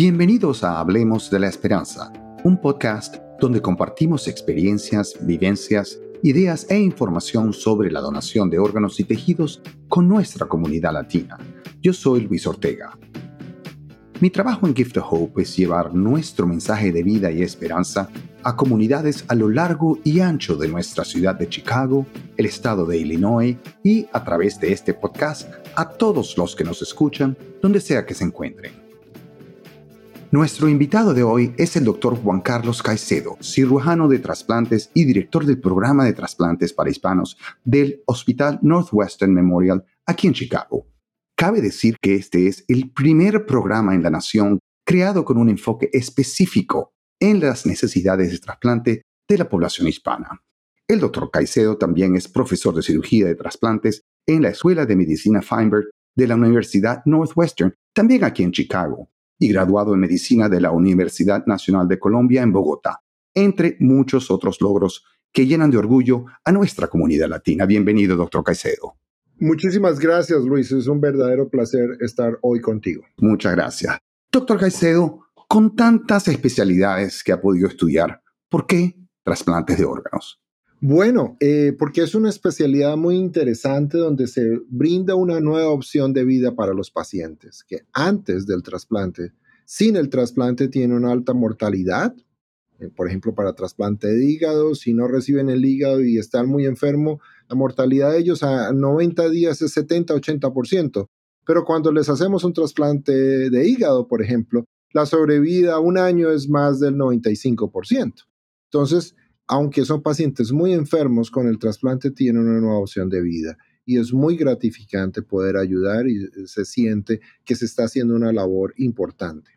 Bienvenidos a Hablemos de la Esperanza, un podcast donde compartimos experiencias, vivencias, ideas e información sobre la donación de órganos y tejidos con nuestra comunidad latina. Yo soy Luis Ortega. Mi trabajo en Gift of Hope es llevar nuestro mensaje de vida y esperanza a comunidades a lo largo y ancho de nuestra ciudad de Chicago, el estado de Illinois y a través de este podcast a todos los que nos escuchan donde sea que se encuentren. Nuestro invitado de hoy es el doctor Juan Carlos Caicedo, cirujano de trasplantes y director del programa de trasplantes para hispanos del Hospital Northwestern Memorial aquí en Chicago. Cabe decir que este es el primer programa en la nación creado con un enfoque específico en las necesidades de trasplante de la población hispana. El doctor Caicedo también es profesor de cirugía de trasplantes en la Escuela de Medicina Feinberg de la Universidad Northwestern, también aquí en Chicago, y graduado en medicina de la Universidad Nacional de Colombia en Bogotá, entre muchos otros logros que llenan de orgullo a nuestra comunidad latina. Bienvenido, doctor Caicedo. Muchísimas gracias, Luis. Es un verdadero placer estar hoy contigo. Muchas gracias. Doctor Caicedo, con tantas especialidades que ha podido estudiar, ¿por qué trasplantes de órganos? Bueno, eh, porque es una especialidad muy interesante donde se brinda una nueva opción de vida para los pacientes que antes del trasplante, sin el trasplante, tienen una alta mortalidad. Eh, por ejemplo, para trasplante de hígado, si no reciben el hígado y están muy enfermos, la mortalidad de ellos a 90 días es 70-80%. Pero cuando les hacemos un trasplante de hígado, por ejemplo, la sobrevida a un año es más del 95%. Entonces, aunque son pacientes muy enfermos, con el trasplante tienen una nueva opción de vida. Y es muy gratificante poder ayudar y se siente que se está haciendo una labor importante.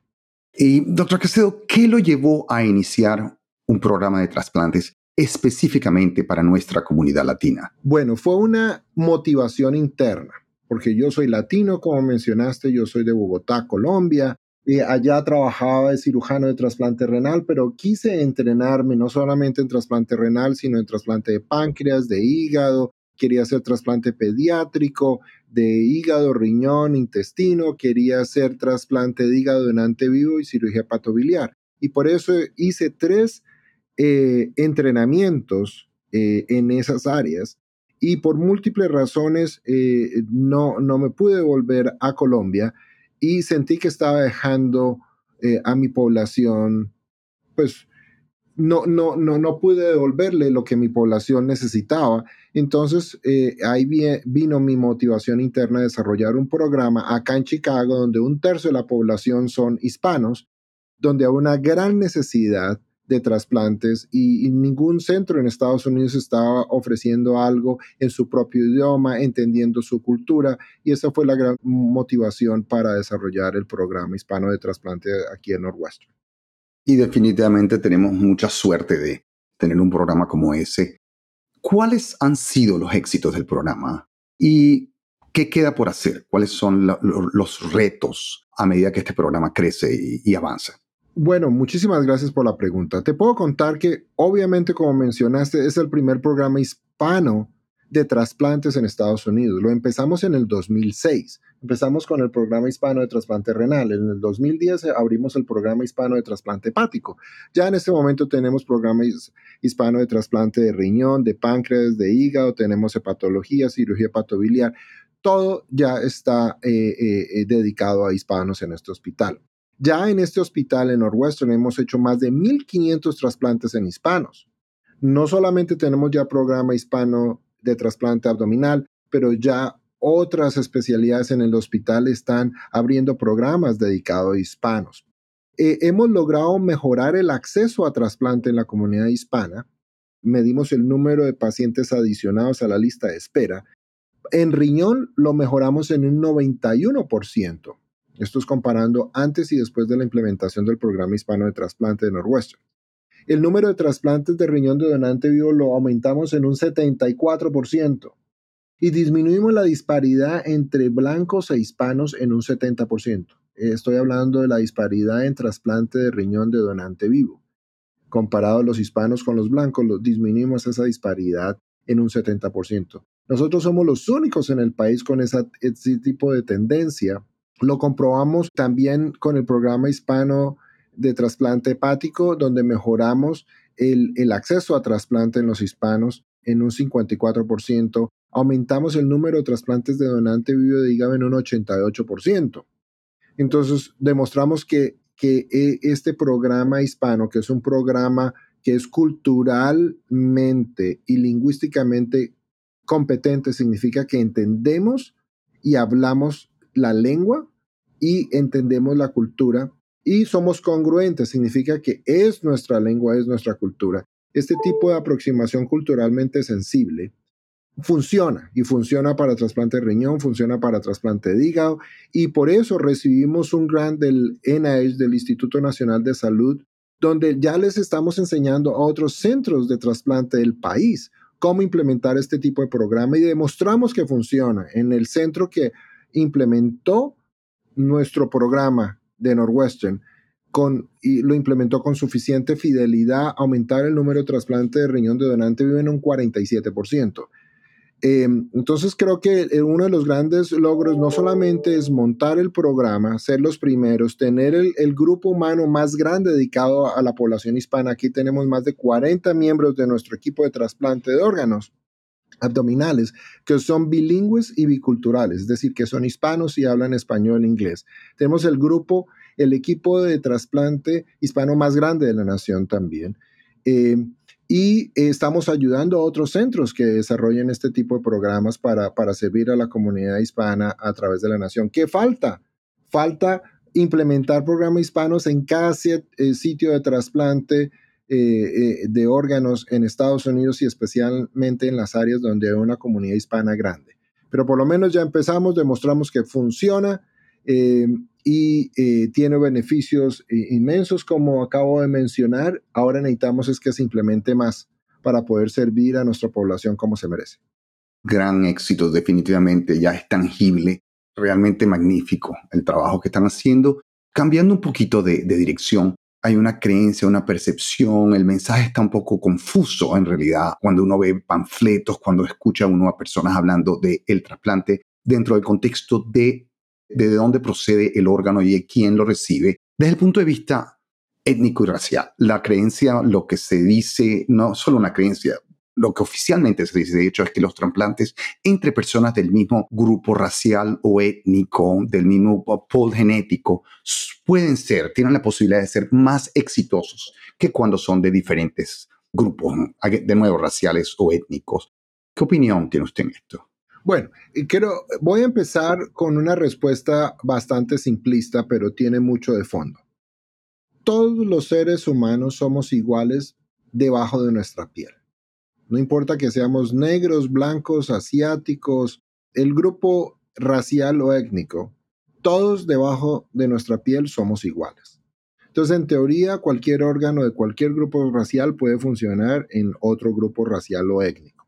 Y doctor Castedo, ¿qué lo llevó a iniciar un programa de trasplantes específicamente para nuestra comunidad latina? Bueno, fue una motivación interna, porque yo soy latino, como mencionaste, yo soy de Bogotá, Colombia, allá trabajaba de cirujano de trasplante renal, pero quise entrenarme no solamente en trasplante renal, sino en trasplante de páncreas, de hígado, quería hacer trasplante pediátrico, de hígado, riñón, intestino, quería hacer trasplante de hígado donante vivo y cirugía patobiliar. Y por eso hice tres eh, entrenamientos eh, en esas áreas y por múltiples razones eh, no, no me pude volver a Colombia y sentí que estaba dejando eh, a mi población, pues no, no, no, no pude devolverle lo que mi población necesitaba. Entonces eh, ahí vino mi motivación interna a desarrollar un programa acá en Chicago donde un tercio de la población son hispanos, donde hay una gran necesidad de trasplantes y, ningún centro en Estados Unidos estaba ofreciendo algo en su propio idioma, entendiendo su cultura y esa fue la gran motivación para desarrollar el programa hispano de trasplante aquí en Northwestern. Y definitivamente tenemos mucha suerte de tener un programa como ese. ¿Cuáles han sido los éxitos del programa? ¿Y qué queda por hacer? ¿Cuáles son los retos a medida que este programa crece y avanza? Bueno, muchísimas gracias por la pregunta. Te puedo contar que, obviamente, como mencionaste, es el primer programa hispano de trasplantes en Estados Unidos. Lo empezamos en el 2006. Empezamos con el programa hispano de trasplante renal. En el 2010 abrimos el programa hispano de trasplante hepático. Ya en este momento tenemos programa hispano de trasplante de riñón, de páncreas, de hígado, tenemos hepatología, cirugía hepatobiliar. Todo ya está eh, eh, eh, dedicado a hispanos en este hospital. Ya en este hospital en Northwestern hemos hecho más de 1.500 trasplantes en hispanos. No solamente tenemos ya programa hispano de trasplante abdominal, pero ya otras especialidades en el hospital están abriendo programas dedicados a hispanos. Eh, hemos logrado mejorar el acceso a trasplante en la comunidad hispana. Medimos el número de pacientes adicionados a la lista de espera. En riñón lo mejoramos en un 91%. Esto es comparando antes y después de la implementación del programa hispano de trasplante de Northwestern. El número de trasplantes de riñón de donante vivo lo aumentamos en un 74% y disminuimos la disparidad entre blancos e hispanos en un 70%. Estoy hablando de la disparidad en trasplante de riñón de donante vivo. Comparado los hispanos con los blancos, disminuimos esa disparidad en un 70%. Nosotros somos los únicos en el país con ese tipo de tendencia Lo comprobamos también con el programa hispano de trasplante hepático, donde mejoramos el, el acceso a trasplante en los hispanos en un 54%, aumentamos el número de trasplantes de donante vivo de hígado en un 88%. Entonces, demostramos que, que eh, este programa hispano, que es un programa que es culturalmente y lingüísticamente competente, significa que entendemos y hablamos la lengua y entendemos la cultura y somos congruentes, significa que es nuestra lengua, es nuestra cultura. Este tipo de aproximación culturalmente sensible funciona y funciona para trasplante de riñón, funciona para trasplante de hígado y por eso recibimos un grant del NIH, del Instituto Nacional de Salud, donde ya les estamos enseñando a otros centros de trasplante del país cómo implementar este tipo de programa y demostramos que funciona. En el centro que implementó nuestro programa de Northwestern con, y lo implementó con suficiente fidelidad, aumentar el número de trasplantes de riñón de donante vive en un 47%. Eh, entonces creo que eh, uno de los grandes logros no solamente es montar el programa, ser los primeros, tener el, el, grupo humano más grande dedicado a la población hispana. Aquí tenemos más de 40 miembros de nuestro equipo de trasplante de órganos abdominales que son bilingües y biculturales, es decir, que son hispanos y hablan español e inglés. Tenemos el grupo, el equipo de trasplante hispano más grande de la nación también. Eh, y estamos ayudando a otros centros que desarrollen este tipo de programas para, para servir a la comunidad hispana a través de la nación. ¿Qué falta? Falta implementar programas hispanos en cada eh, sitio de trasplante eh, eh, de órganos en Estados Unidos y especialmente en las áreas donde hay una comunidad hispana grande. Pero por lo menos ya empezamos, demostramos que funciona y eh, tiene beneficios inmensos como acabo de mencionar. Ahora necesitamos es que se implemente más para poder servir a nuestra población como se merece. Gran éxito, definitivamente, ya es tangible, realmente magnífico el trabajo que están haciendo. Cambiando un poquito de dirección, hay una creencia, una percepción, el mensaje está un poco confuso en realidad cuando uno ve panfletos, cuando escucha uno a personas hablando del el trasplante dentro del contexto de de dónde procede el órgano y de quién lo recibe, desde el punto de vista étnico y racial. La creencia, lo que se dice, no solo una creencia, lo que oficialmente se dice, de hecho, es que los trasplantes entre personas del mismo grupo racial o étnico, del mismo pol genético, pueden ser, tienen la posibilidad de ser más exitosos que cuando son de diferentes grupos, de nuevo, raciales o étnicos. ¿Qué opinión tiene usted en esto? Bueno, quiero, voy a empezar con una respuesta bastante simplista, pero tiene mucho de fondo. Todos los seres humanos somos iguales debajo de nuestra piel. No importa que seamos negros, blancos, asiáticos, el grupo racial o étnico, todos debajo de nuestra piel somos iguales. Entonces, en teoría, cualquier órgano de cualquier grupo racial puede funcionar en otro grupo racial o étnico.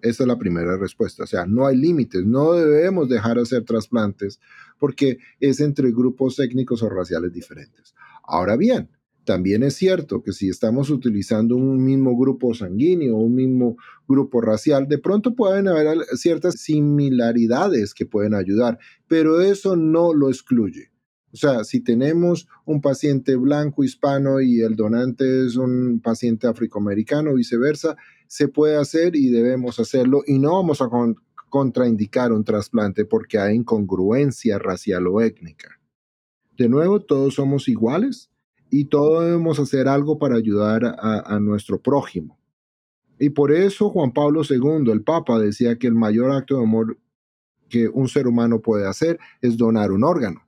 Esa es la primera respuesta. O sea, no hay límites, no debemos dejar de hacer trasplantes porque es entre grupos étnicos o raciales diferentes. Ahora bien, también es cierto que si estamos utilizando un mismo grupo sanguíneo un mismo grupo racial, de pronto pueden haber ciertas similaridades que pueden ayudar, pero eso no lo excluye. O sea, si tenemos un paciente blanco hispano y el donante es un paciente afroamericano, viceversa, se puede hacer y debemos hacerlo y no vamos a contraindicar un trasplante porque hay incongruencia racial o étnica. De nuevo, todos somos iguales y todos debemos hacer algo para ayudar a, nuestro prójimo. Y por eso Juan Pablo II, el Papa, decía que el mayor acto de amor que un ser humano puede hacer es donar un órgano,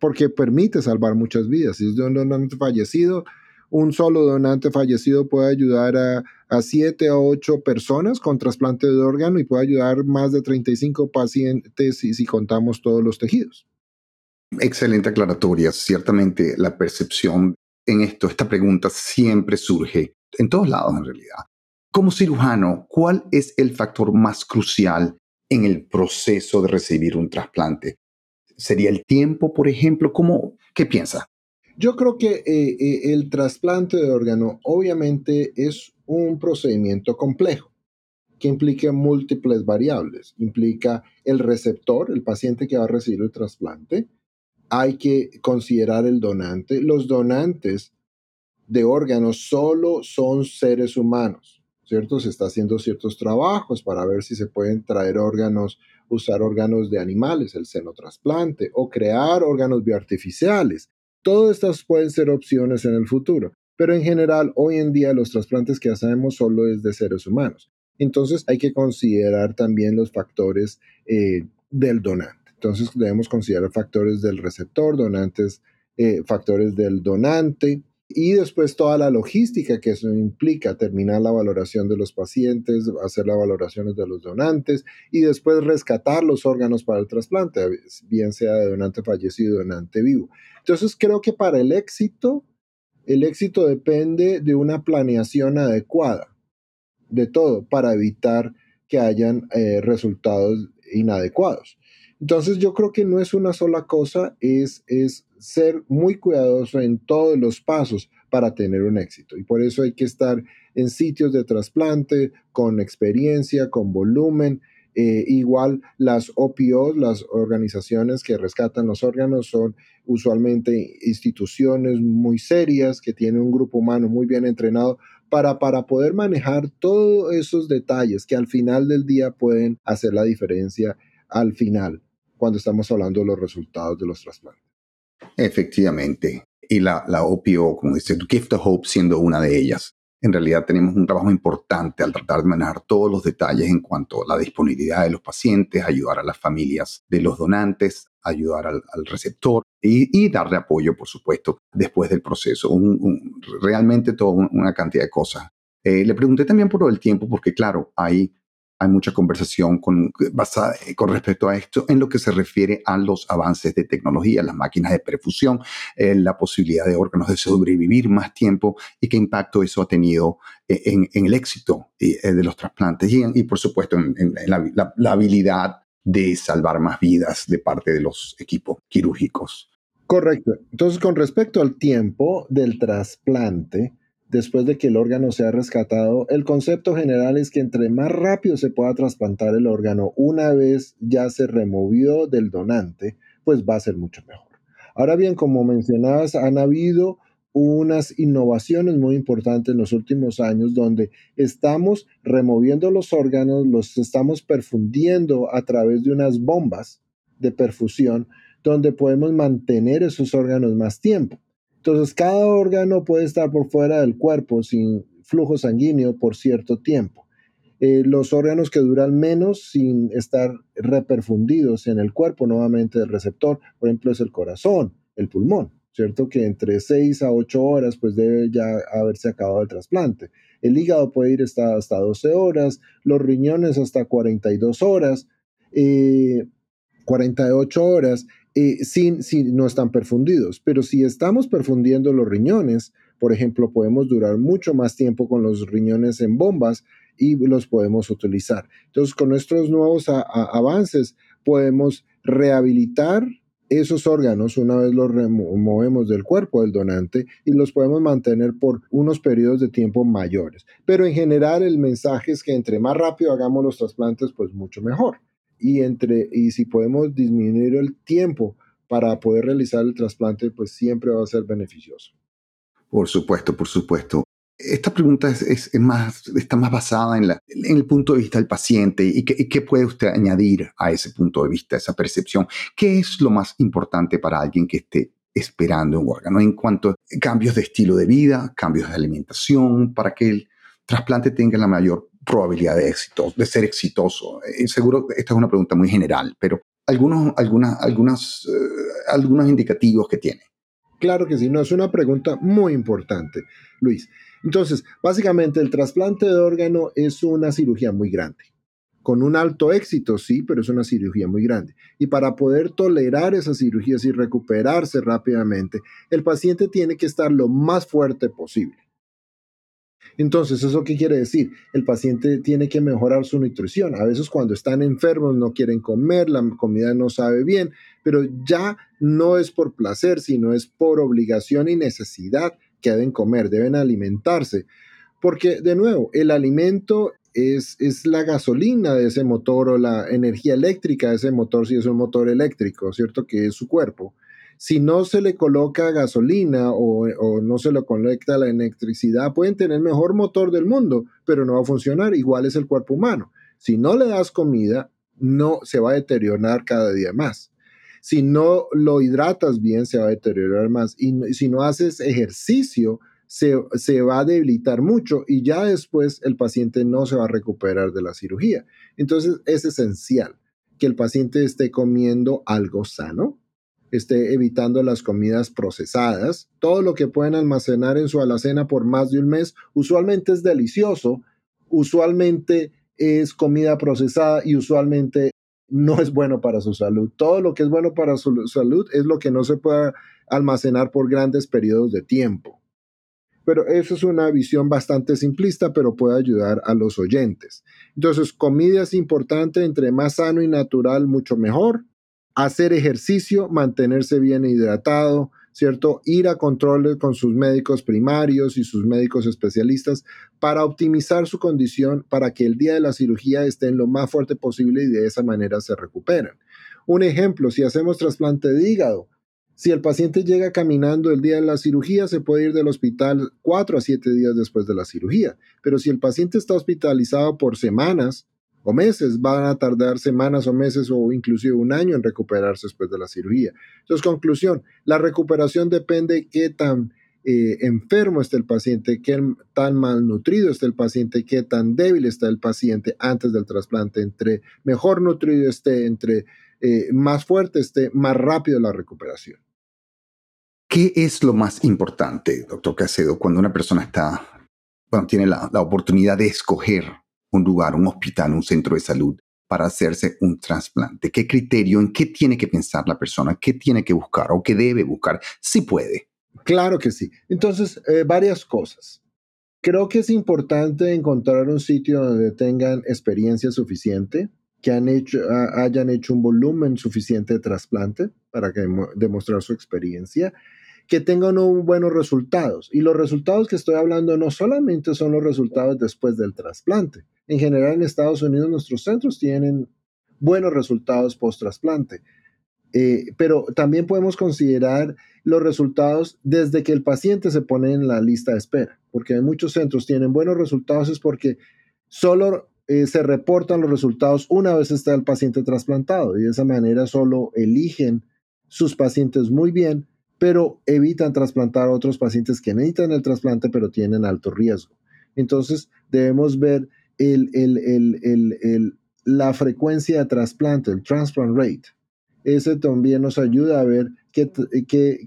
porque permite salvar muchas vidas. Si es de un donante fallecido, un solo donante fallecido puede ayudar a, 7 a 8 personas con trasplante de órgano y puede ayudar más de 35 pacientes si contamos todos los tejidos. Excelente aclaratoria. Ciertamente la percepción en esto, esta pregunta siempre surge en todos lados en realidad. Como cirujano, ¿cuál es el factor más crucial en el proceso de recibir un trasplante? ¿Sería el tiempo, por ejemplo? ¿Cómo, ¿Qué piensa? Yo creo que eh, eh, el trasplante de órgano obviamente es un procedimiento complejo que implica múltiples variables. Implica el receptor, el paciente que va a recibir el trasplante, hay que considerar el donante. Los donantes de órganos solo son seres humanos, ¿cierto? Se está haciendo ciertos trabajos para ver si se pueden traer órganos, usar órganos de animales, el seno trasplante, o crear órganos bioartificiales. Todas estas pueden ser opciones en el futuro, pero en general hoy en día los trasplantes que hacemos solo es de seres humanos. Entonces hay que considerar también los factores eh, del donante. Entonces debemos considerar factores del receptor, donantes, eh, factores del donante y después toda la logística que eso implica, terminar la valoración de los pacientes, hacer las valoraciones de los donantes y después rescatar los órganos para el trasplante, bien sea de donante fallecido o donante vivo. Entonces creo que para el éxito, el éxito depende de una planeación adecuada de todo para evitar que hayan eh, resultados inadecuados. Entonces yo creo que no es una sola cosa, es, es ser muy cuidadoso en todos los pasos para tener un éxito. Y por eso hay que estar en sitios de trasplante, con experiencia, con volumen. Eh, igual las OPOs, las organizaciones que rescatan los órganos, son usualmente instituciones muy serias que tienen un grupo humano muy bien entrenado para, para poder manejar todos esos detalles que al final del día pueden hacer la diferencia al final cuando estamos hablando de los resultados de los trasplantes. Efectivamente. Y la, la OPO, como dice, Gift of Hope siendo una de ellas. En realidad tenemos un trabajo importante al tratar de manejar todos los detalles en cuanto a la disponibilidad de los pacientes, ayudar a las familias de los donantes, ayudar al, receptor y, darle apoyo, por supuesto, después del proceso. realmente toda una cantidad de cosas. Eh, le pregunté también por el tiempo, porque claro, hay hay mucha conversación eh, con respecto a esto en lo que se refiere a los avances de tecnología, las máquinas de perfusión, eh, la posibilidad de órganos de sobrevivir más tiempo y qué impacto eso ha tenido eh, en, el éxito de los trasplantes y, por supuesto en, la habilidad de salvar más vidas de parte de los equipos quirúrgicos. Correcto. Entonces, con respecto al tiempo del trasplante, después de que el órgano sea rescatado, el concepto general es que entre más rápido se pueda trasplantar el órgano una vez ya se removió del donante, pues va a ser mucho mejor. Ahora bien, como mencionabas, han habido unas innovaciones muy importantes en los últimos años donde estamos removiendo los órganos, los estamos perfundiendo a través de unas bombas de perfusión donde podemos mantener esos órganos más tiempo. Entonces, cada órgano puede estar por fuera del cuerpo sin flujo sanguíneo por cierto tiempo. Eh, los órganos que duran menos sin estar reperfundidos en el cuerpo nuevamente del receptor, por ejemplo, es el corazón, el pulmón, ¿cierto? Que entre 6 a 8 horas pues debe ya haberse acabado el trasplante. El hígado puede ir hasta, hasta 12 horas, los riñones hasta 42 horas, 48 eh, horas eh, si no están perfundidos. Pero si estamos perfundiendo los riñones, por ejemplo, podemos durar mucho más tiempo con los riñones en bombas y los podemos utilizar. Entonces, con nuestros nuevos avances, podemos rehabilitar esos órganos una vez los removemos del cuerpo del donante y los podemos mantener por unos periodos de tiempo mayores. Pero en general el mensaje es que entre más rápido hagamos los trasplantes, pues mucho mejor y, entre, y si podemos disminuir el tiempo para poder realizar el trasplante, pues siempre va a ser beneficioso. Por supuesto, por supuesto. Esta pregunta es, más, está más basada en, la, en, el punto de vista del paciente y qué, qué puede usted añadir a ese punto de vista, esa percepción. ¿Qué es lo más importante para alguien que esté esperando un órgano en cuanto a cambios de estilo de vida, cambios de alimentación, para que el trasplante tenga la mayor probabilidad de éxito, de ser exitoso? Eh, seguro esta es una pregunta muy general, pero algunos, algunas, algunas, eh, algunos indicativos que tiene. Claro que sí, no, es una pregunta muy importante, Luis. Entonces, básicamente el trasplante de órgano es una cirugía muy grande. Con un alto éxito, sí, pero es una cirugía muy grande. Y para poder tolerar esas cirugías y recuperarse rápidamente, el paciente tiene que estar lo más fuerte posible. Entonces, ¿eso qué quiere decir? El paciente tiene que mejorar su nutrición. A veces cuando están enfermos no quieren comer, la comida no sabe bien, pero ya no es por placer, sino es por obligación y necesidad que deben comer, deben alimentarse. Porque, de nuevo, el alimento es, es, la gasolina de ese motor o la energía eléctrica de ese motor, si es un motor eléctrico, ¿cierto? Que es su cuerpo. Si no se le coloca gasolina o, no se le conecta la electricidad, pueden tener el mejor motor del mundo, pero no va a funcionar. Igual es el cuerpo humano. Si no le das comida, no se va a deteriorar cada día más. Si no lo hidratas bien, se va a deteriorar más. Y si no haces ejercicio, se, se, va a debilitar mucho y ya después el paciente no se va a recuperar de la cirugía. Entonces es esencial que el paciente esté comiendo algo sano, esté evitando las comidas procesadas. Todo lo que pueden almacenar en su alacena por más de un mes usualmente es delicioso, usualmente es comida procesada y usualmente no es bueno para su salud. Todo lo que es bueno para su salud es lo que no se puede almacenar por grandes periodos de tiempo. Pero eso es una visión bastante simplista, pero puede ayudar a los oyentes. Entonces, comida es importante, entre más sano y natural, mucho mejor hacer ejercicio, mantenerse bien hidratado, ¿cierto? Ir a controles con sus médicos primarios y sus médicos especialistas para optimizar su condición para que el día de la cirugía estén lo más fuerte posible y de esa manera se recuperen. Un ejemplo, si hacemos trasplante de hígado, si el paciente llega caminando el día de la cirugía, se puede ir del hospital cuatro a siete días después de la cirugía. Pero si el paciente está hospitalizado por semanas, o meses, van a tardar semanas o meses o inclusive un año en recuperarse después de la cirugía. Entonces, conclusión, la recuperación depende de qué tan eh, enfermo está el paciente, qué tan malnutrido está el paciente, qué tan débil está el paciente antes del trasplante. Entre mejor nutrido esté, entre eh, más fuerte esté, más rápido la recuperación. ¿Qué es lo más importante, doctor Casedo, cuando una persona está, tiene la oportunidad de escoger un lugar, un hospital, un centro de salud para hacerse un trasplante? ¿Qué criterio, en qué tiene que pensar la persona? ¿Qué tiene que buscar o qué debe buscar? Si puede. Claro que sí. Entonces, eh, varias cosas. Creo que es importante encontrar un sitio donde tengan experiencia suficiente, que hayan hecho un volumen suficiente de trasplante para que, demostrar su experiencia que tengan buenos resultados. Y los resultados que estoy hablando no solamente son los resultados después del trasplante. En general en Estados Unidos nuestros centros tienen buenos resultados post-trasplante. Eh, pero también podemos considerar los resultados desde que el paciente se pone en la lista de espera, porque muchos centros tienen buenos resultados es porque solo eh, se reportan los resultados una vez está el paciente trasplantado y de esa manera solo eligen sus pacientes muy bien pero evitan trasplantar a otros pacientes que necesitan el trasplante, pero tienen alto riesgo. Entonces, debemos ver la frecuencia de trasplante, el transplant rate. Ese también nos ayuda a ver qué,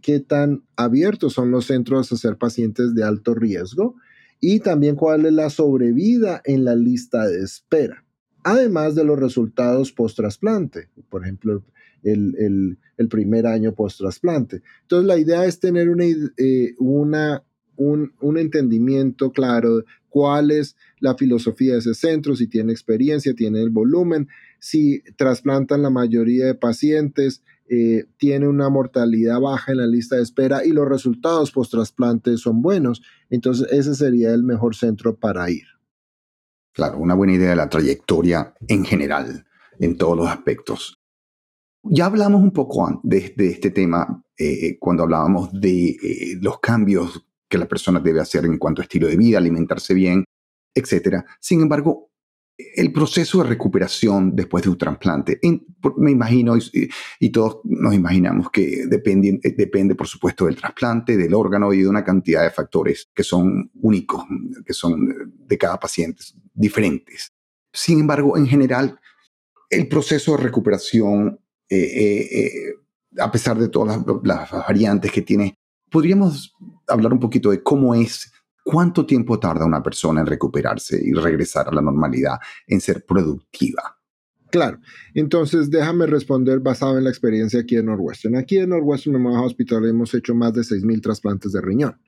qué tan abiertos son los centros a ser pacientes de alto riesgo y también cuál es la sobrevida en la lista de espera además de los resultados post-trasplante, por ejemplo, el, primer año post-trasplante. Entonces, la idea es tener una, eh, una, un, un, entendimiento claro de cuál es la filosofía de ese centro, si tiene experiencia, tiene el volumen, si trasplantan la mayoría de pacientes, eh, tiene una mortalidad baja en la lista de espera y los resultados post-trasplante son buenos. Entonces, ese sería el mejor centro para ir. Claro, una buena idea de la trayectoria en general, en todos los aspectos. Ya hablamos un poco de, este tema eh, cuando hablábamos de eh, los cambios que la persona debe hacer en cuanto a estilo de vida, alimentarse bien, etc. Sin embargo, el proceso de recuperación después de un trasplante, me imagino y, todos nos imaginamos que depende, eh, depende, por supuesto, del trasplante, del órgano y de una cantidad de factores que son únicos, que son de cada paciente, diferentes. Sin embargo, en general, el proceso de recuperación, eh, eh, a pesar de todas las variantes que tiene, podríamos hablar un poquito de cómo es ¿Cuánto tiempo tarda una persona en recuperarse y regresar a la normalidad, en ser productiva? Claro, entonces déjame responder basado en la experiencia aquí en Northwestern. Aquí en Northwestern Memorial Hospital hemos hecho más de 6.000 trasplantes de riñón,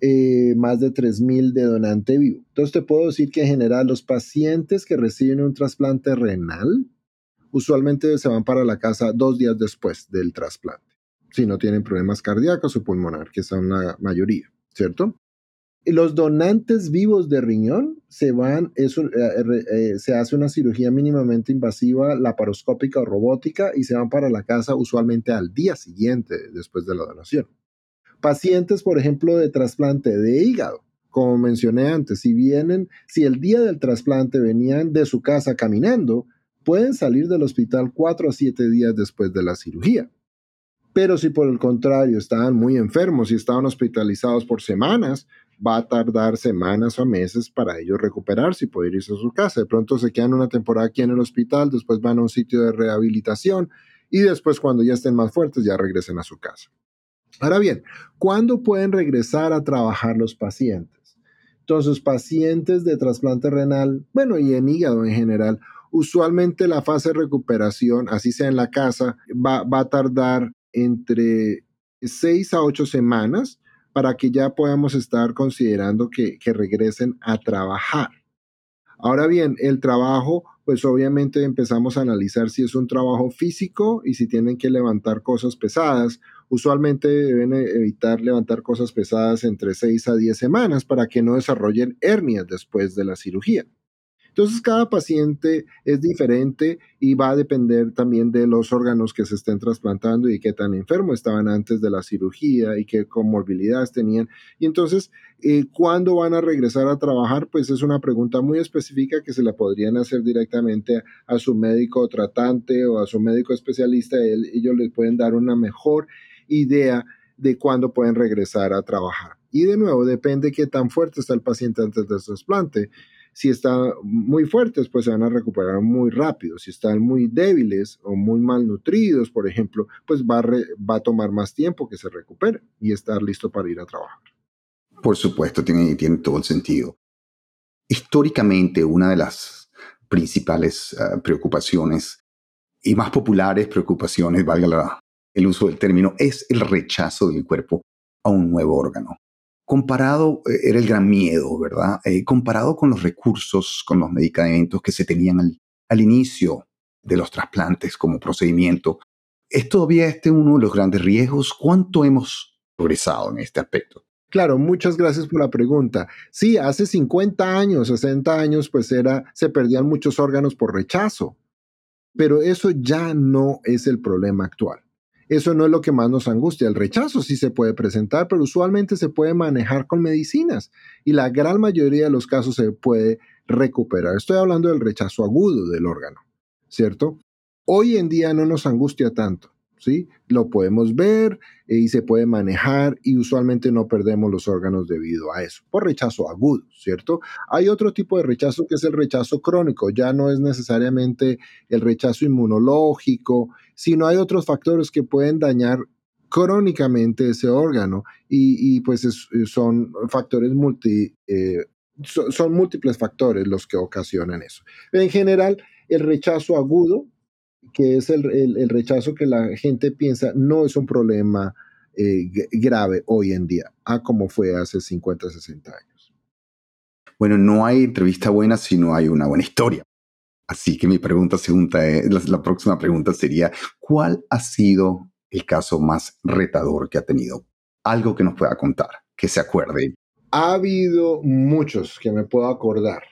eh, más de 3.000 de donante vivo. Entonces te puedo decir que en general los pacientes que reciben un trasplante renal usualmente se van para la casa dos días después del trasplante, si no tienen problemas cardíacos o pulmonar, que son la mayoría, ¿cierto? Los donantes vivos de riñón se van, eso, eh, eh, se hace una cirugía mínimamente invasiva, laparoscópica o robótica y se van para la casa usualmente al día siguiente después de la donación. Pacientes, por ejemplo, de trasplante de hígado, como mencioné antes, si vienen, si el día del trasplante venían de su casa caminando, pueden salir del hospital cuatro a siete días después de la cirugía. Pero si por el contrario estaban muy enfermos y estaban hospitalizados por semanas, va a tardar semanas o meses para ellos recuperarse y poder irse a su casa. De pronto se quedan una temporada aquí en el hospital, después van a un sitio de rehabilitación y después cuando ya estén más fuertes ya regresen a su casa. Ahora bien, ¿cuándo pueden regresar a trabajar los pacientes? Entonces, pacientes de trasplante renal, bueno, y en hígado en general, usualmente la fase de recuperación, así sea en la casa, va, va a tardar entre seis a ocho semanas para que ya podamos estar considerando que, regresen a trabajar. Ahora bien, el trabajo, pues obviamente empezamos a analizar si es un trabajo físico y si tienen que levantar cosas pesadas. Usualmente deben evitar levantar cosas pesadas entre 6 a 10 semanas para que no desarrollen hernias después de la cirugía. Entonces, cada paciente es diferente y va a depender también de los órganos que se estén trasplantando y qué tan enfermos estaban antes de la cirugía y qué comorbilidades tenían. Y entonces, eh, ¿cuándo van a regresar a trabajar? Pues es una pregunta muy específica que se la podrían hacer directamente a su médico tratante o a su médico especialista. ellos les pueden dar una mejor idea de cuándo pueden regresar a trabajar. Y de nuevo, depende qué tan fuerte está el paciente antes del trasplante. Si están muy fuertes, pues se van a recuperar muy rápido. Si están muy débiles o muy malnutridos, por ejemplo, pues va a, va a tomar más tiempo que se recupere y estar listo para ir a trabajar. Por supuesto, tiene, tiene todo el sentido. Históricamente, una de las principales ah, preocupaciones y más populares preocupaciones, valga el uso del término, es el rechazo del cuerpo a un nuevo órgano comparado, eh, era el gran miedo, ¿verdad? Eh, comparado con los recursos, con los medicamentos que se tenían al, inicio de los trasplantes como procedimiento, ¿es todavía este uno de los grandes riesgos? ¿Cuánto hemos progresado en este aspecto? Claro, muchas gracias por la pregunta. Sí, hace 50 años, 60 años, pues era, se perdían muchos órganos por rechazo, pero eso ya no es el problema actual. Eso no es lo que más nos angustia. El rechazo sí se puede presentar, pero usualmente se puede manejar con medicinas y la gran mayoría de los casos se puede recuperar. Estoy hablando del rechazo agudo del órgano, ¿cierto? Hoy en día no nos angustia tanto. ¿Sí? Lo podemos ver eh, y se puede manejar y usualmente no perdemos los órganos debido a eso, por rechazo agudo, ¿cierto? Hay otro tipo de rechazo que es el rechazo crónico, ya no es necesariamente el rechazo inmunológico, sino hay otros factores que pueden dañar crónicamente ese órgano y, pues son factores multi... Eh, son múltiples factores los que ocasionan eso. En general, el rechazo agudo que es el, rechazo que la gente piensa no es un problema eh, grave hoy en día, a como fue hace 50, 60 años. Bueno, no hay entrevista buena si no hay una buena historia. Así que mi pregunta segunda es, la, próxima pregunta sería, ¿cuál ha sido el caso más retador que ha tenido? Algo que nos pueda contar, que se acuerde. Ha habido muchos que me puedo acordar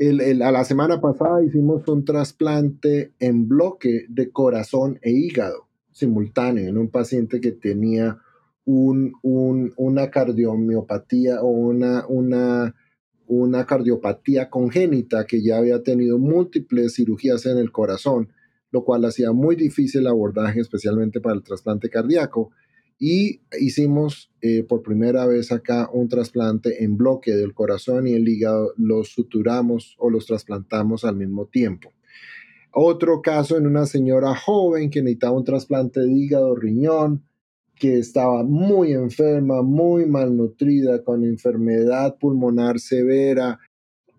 a la semana pasada hicimos un trasplante en bloque de corazón e hígado simultáneo en un paciente que tenía una cardiomiopatía o una cardiopatía congénita que ya había tenido múltiples cirugías en el corazón, lo cual hacía muy difícil el abordaje, especialmente para el trasplante cardíaco y hicimos eh, por primera vez acá un trasplante en bloque del corazón y el hígado, los suturamos o los trasplantamos al mismo tiempo. Otro caso en una señora joven que necesitaba un trasplante de hígado, riñón, que estaba muy enferma, muy malnutrida, con enfermedad pulmonar severa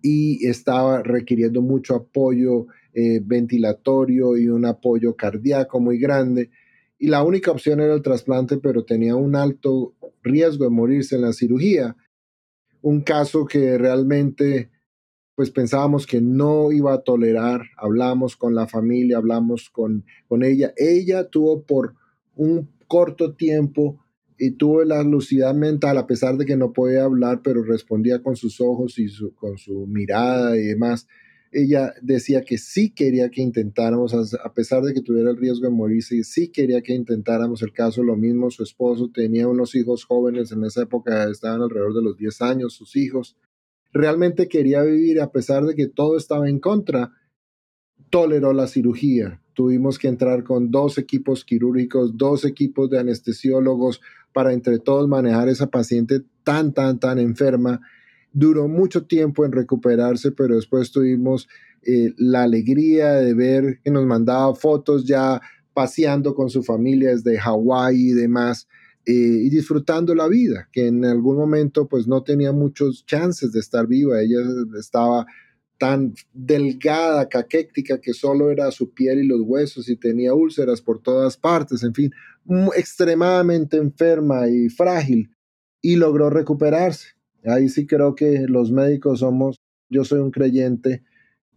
y estaba requiriendo mucho apoyo eh, ventilatorio y un apoyo cardíaco muy grande y la única opción era el trasplante, pero tenía un alto riesgo de morirse en la cirugía. Un caso que realmente pues pensábamos que no iba a tolerar. Hablamos con la familia, hablamos con, con ella. Ella tuvo por un corto tiempo y tuvo la lucidez mental, a pesar de que no podía hablar, pero respondía con sus ojos y con su mirada y demás. Ella decía que sí quería que intentáramos, a pesar de que tuviera el riesgo de morirse, sí quería que intentáramos el caso. Lo mismo su esposo tenía unos hijos jóvenes en esa época, estaban alrededor de los 10 años, sus hijos. Realmente quería vivir a pesar de que todo estaba en contra. Toleró la cirugía, tuvimos que entrar con dos equipos quirúrgicos, dos equipos de anestesiólogos para entre todos manejar esa paciente tan, tan, tan enferma. Duró mucho tiempo en recuperarse, pero después tuvimos eh, la alegría de ver que nos mandaba fotos ya paseando con su familia desde Hawái y demás. Eh, y disfrutando la vida, que en algún momento pues no tenía muchos chances de estar viva, ella estaba tan delgada, caquéctica, que solo era su piel y los huesos y tenía úlceras por todas partes, en fin, extremadamente enferma y frágil, y logró recuperarse. Ahí sí creo que los médicos somos, yo soy un creyente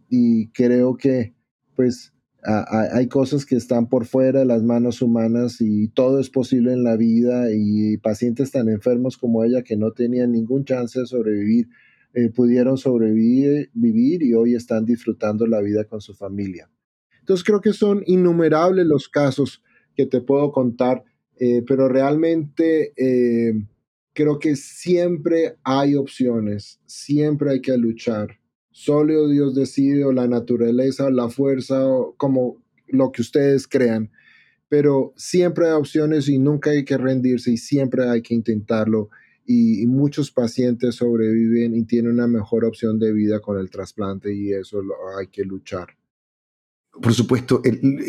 y creo que pues hay cosas que están por fuera de las manos humanas y todo es posible en la vida y pacientes tan enfermos como ella que no tenían ningún chance de sobrevivir eh, pudieron sobrevivir vivir y hoy están disfrutando la vida con su familia. Entonces creo que son innumerables los casos que te puedo contar, eh, pero realmente eh, creo que siempre hay opciones, siempre hay que luchar. Solo Dios decide o la naturaleza, la fuerza, como lo que ustedes crean, pero siempre hay opciones y nunca hay que rendirse y siempre hay que intentarlo y, muchos pacientes sobreviven y tienen una mejor opción de vida con el trasplante y eso hay que luchar. Por supuesto,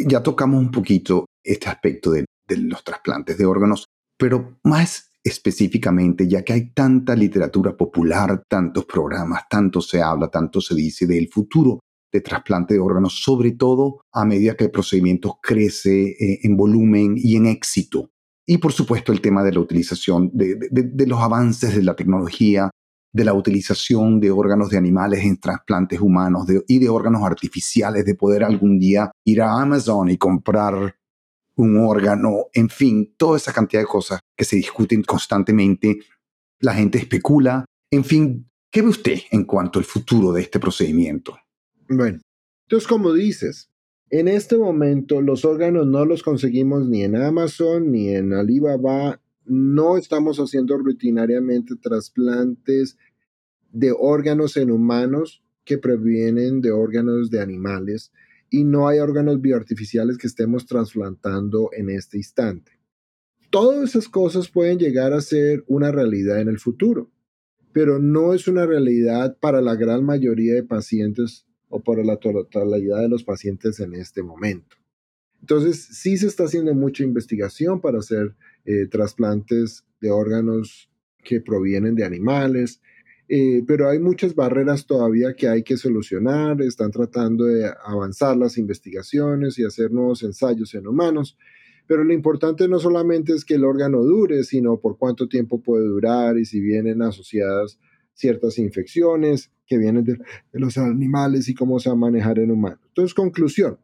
ya tocamos un poquito este aspecto de los trasplantes de órganos, pero más específicamente, ya que hay tanta literatura popular, tantos programas, tanto se habla, tanto se dice del futuro de trasplante de órganos, sobre todo a medida que el procedimiento crece eh, en volumen y en éxito. Y por supuesto el tema de la utilización de, los avances de la tecnología, de la utilización de órganos de animales en trasplantes humanos y de órganos artificiales, de poder algún día ir a Amazon y comprar un órgano, en fin, toda esa cantidad de cosas que se discuten constantemente, la gente especula, en fin, ¿qué ve usted en cuanto al futuro de este procedimiento? Bueno, entonces como dices, en este momento los órganos no los conseguimos ni en Amazon ni en Alibaba. No estamos haciendo rutinariamente trasplantes de órganos en humanos que previenen de órganos de animales y no hay órganos bioartificiales que estemos trasplantando en este instante. Todas esas cosas pueden llegar a ser una realidad en el futuro, pero no es una realidad para la gran mayoría de pacientes o por la totalidad de los pacientes en este momento. Entonces, sí se está haciendo mucha investigación para hacer eh, trasplantes de órganos que provienen de animales, eh, pero hay muchas barreras todavía que hay que solucionar. Están tratando de avanzar las investigaciones y hacer nuevos ensayos en humanos. Pero lo importante no solamente es que el órgano dure, sino por cuánto tiempo puede durar y si vienen asociadas ciertas infecciones que vienen de, los animales y cómo se va a manejar en humanos. Entonces, conclusión,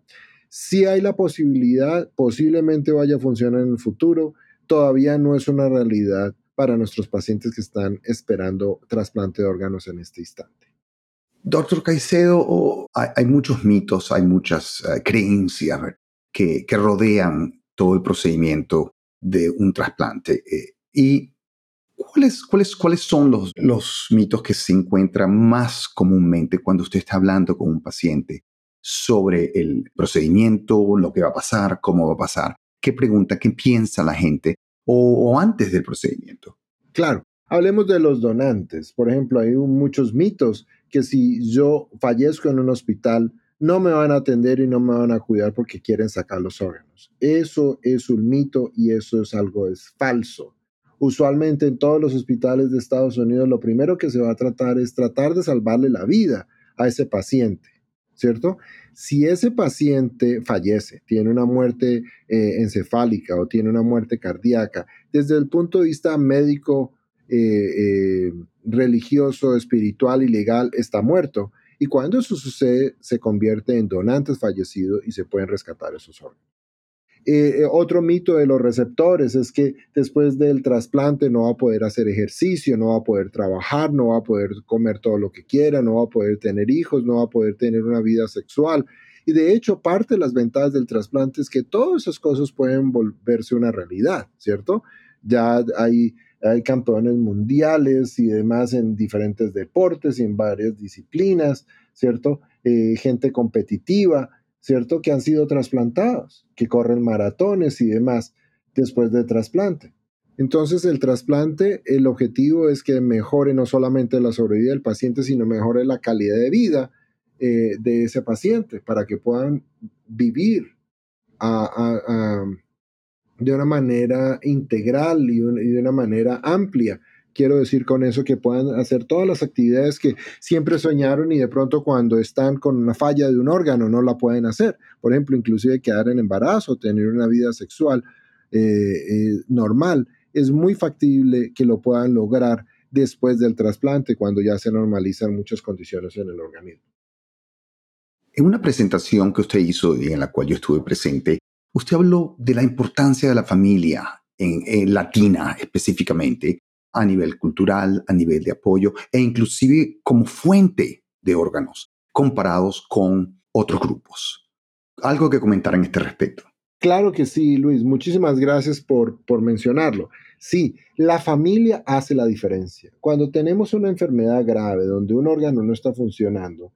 si hay la posibilidad, posiblemente vaya a funcionar en el futuro, todavía no es una realidad para nuestros pacientes que están esperando trasplante de órganos en este instante. Doctor Caicedo, hay, muchos mitos, hay muchas eh, creencias que, que, rodean todo el procedimiento de un trasplante. Eh, y ¿Cuáles, cuáles, cuáles son los, los mitos que se encuentran más comúnmente cuando usted está hablando con un paciente sobre el procedimiento, lo que va a pasar, cómo va a pasar? ¿Qué pregunta, qué piensa la gente o, antes del procedimiento? Claro, hablemos de los donantes. Por ejemplo, hay muchos mitos que si yo fallezco en un hospital, no me van a atender y no me van a cuidar porque quieren sacar los órganos. Eso es un mito y eso es algo es falso. Usualmente en todos los hospitales de Estados Unidos lo primero que se va a tratar es tratar de salvarle la vida a ese paciente, ¿cierto? Si ese paciente fallece, tiene una muerte eh, encefálica o tiene una muerte cardíaca, desde el punto de vista médico, eh, eh, religioso, espiritual y legal, está muerto. Y cuando eso sucede, se convierte en donantes fallecidos y se pueden rescatar esos órganos. Eh, eh, otro mito de los receptores es que después del trasplante no va a poder hacer ejercicio, no va a poder trabajar, no va a poder comer todo lo que quiera, no va a poder tener hijos, no va a poder tener una vida sexual. Y de hecho, parte de las ventajas del trasplante es que todas esas cosas pueden volverse una realidad, ¿cierto? Ya hay, campeones mundiales y demás en diferentes deportes y en varias disciplinas, ¿cierto? Eh, gente competitiva ¿cierto? Que han sido trasplantados, que corren maratones y demás después del trasplante. Entonces el trasplante, el objetivo es que mejore no solamente la sobrevida del paciente, sino mejore la calidad de vida eh, de ese paciente para que puedan vivir de una manera integral y de una manera amplia quiero decir con eso que puedan hacer todas las actividades que siempre soñaron y de pronto cuando están con una falla de un órgano no la pueden hacer. Por ejemplo, inclusive quedar en embarazo, tener una vida sexual eh, eh, normal. Es muy factible que lo puedan lograr después del trasplante, cuando ya se normalizan muchas condiciones en el organismo. En una presentación que usted hizo y en la cual yo estuve presente, usted habló de la importancia de la familia en latina específicamente a nivel cultural, a nivel de apoyo e inclusive como fuente de órganos comparados con otros grupos. ¿Algo que comentar en este respecto? Claro que sí, Luis. Muchísimas gracias por, por mencionarlo. Sí, la familia hace la diferencia. Cuando tenemos una enfermedad grave donde un órgano no está funcionando,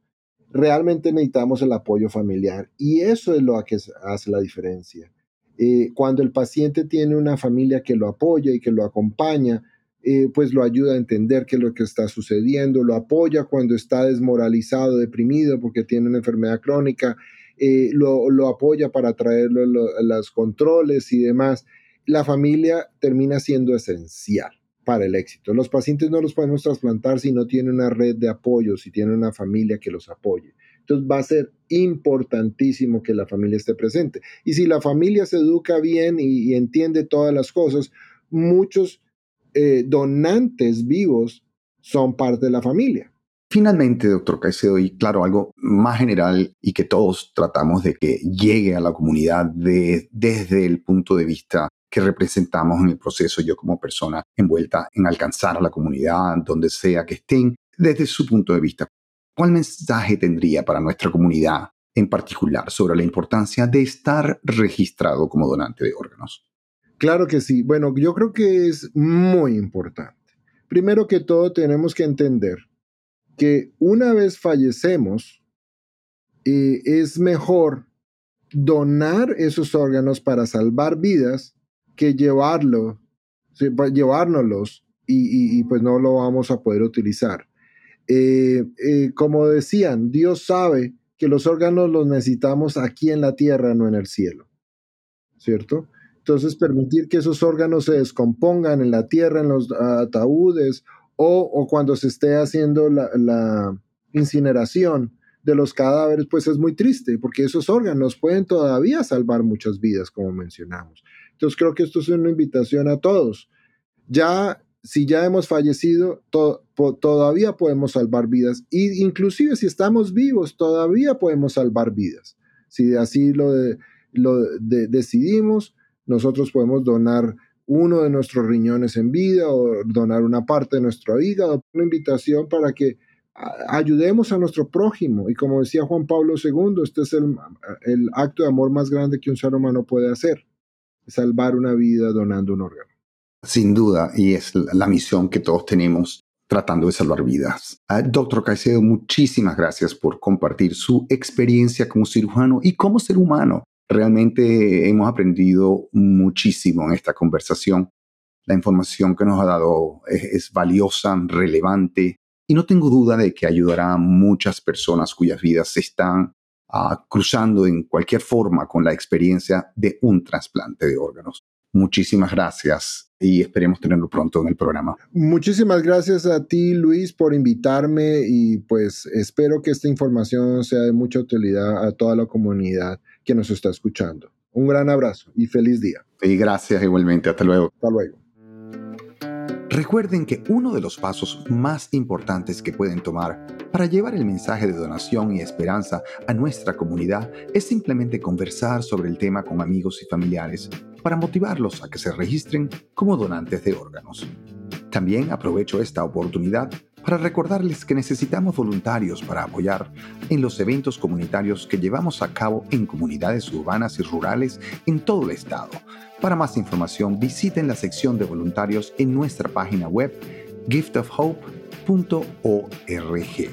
realmente necesitamos el apoyo familiar y eso es lo que hace la diferencia. Eh, cuando el paciente tiene una familia que lo apoya y que lo acompaña, eh, pues lo ayuda a entender qué es lo que está sucediendo, lo apoya cuando está desmoralizado, deprimido porque tiene una enfermedad crónica, eh, lo, apoya para traerlo a los controles y demás. La familia termina siendo esencial para el éxito. Los pacientes no los podemos trasplantar si no tienen una red de apoyo, si tienen una familia que los apoye. Entonces va a ser importantísimo que la familia esté presente. Y si la familia se educa bien y entiende todas las cosas, muchos eh, donantes vivos son parte de la familia. Finalmente, doctor Caicedo, y claro, algo más general y que todos tratamos de que llegue a la comunidad desde el punto de vista que representamos en el proceso, yo como persona envuelta en alcanzar a la comunidad, donde sea que estén, desde su punto de vista. ¿Cuál mensaje tendría para nuestra comunidad en particular sobre la importancia de estar registrado como donante de órganos? Claro que sí. Bueno, yo creo que es muy importante. Primero que todo, tenemos que entender que una vez fallecemos, eh, es mejor donar esos órganos para salvar vidas que llevarlo, llevárnoslos y, pues no lo vamos a poder utilizar. Eh, eh, como decían, Dios sabe que los órganos los necesitamos aquí en la tierra, no en el cielo. ¿Cierto? Entonces, permitir que esos órganos se descompongan en la tierra, en los ataúdes, o, cuando se esté haciendo la, incineración de los cadáveres, pues es muy triste, porque esos órganos pueden todavía salvar muchas vidas, como mencionamos. Entonces, creo que esto es una invitación a todos. Ya, si ya hemos fallecido, todavía podemos salvar vidas, y inclusive si estamos vivos, todavía podemos salvar vidas. Si así lo, lo decidimos, nosotros podemos donar uno de nuestros riñones en vida o donar una parte de nuestro hígado. Una invitación para que ayudemos a nuestro prójimo. Y como decía Juan Pablo II, este es el, el acto de amor más grande que un ser humano puede hacer, salvar una vida donando un órgano. Sin duda, y es la misión que todos tenemos tratando de salvar vidas. Ah, doctor Caicedo, muchísimas gracias por compartir su experiencia como cirujano y como ser humano Realmente hemos aprendido muchísimo en esta conversación. La información que nos ha dado es, valiosa, relevante y no tengo duda de que ayudará a muchas personas cuyas vidas se están ah, cruzando en cualquier forma con la experiencia de un trasplante de órganos. Muchísimas gracias y esperemos tenerlo pronto en el programa. Muchísimas gracias a ti, Luis, por invitarme y pues espero que esta información sea de mucha utilidad a toda la comunidad que nos está escuchando. Un gran abrazo y feliz día. Y gracias igualmente. Hasta luego. Hasta luego. Recuerden que uno de los pasos más importantes que pueden tomar para llevar el mensaje de donación y esperanza a nuestra comunidad es simplemente conversar sobre el tema con amigos y familiares para motivarlos a que se registren como donantes de órganos. También aprovecho esta oportunidad para recordarles que necesitamos voluntarios para apoyar en los eventos comunitarios que llevamos a cabo en comunidades urbanas y rurales en todo el estado. Para más información visiten la sección de voluntarios en nuestra página web giftofhope.org.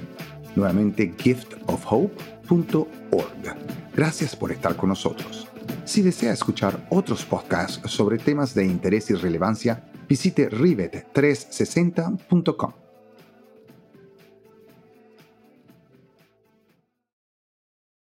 Nuevamente giftofhope.org. Gracias por estar con nosotros. Si desea escuchar otros podcasts sobre temas de interés y relevancia, visite rivet360.com.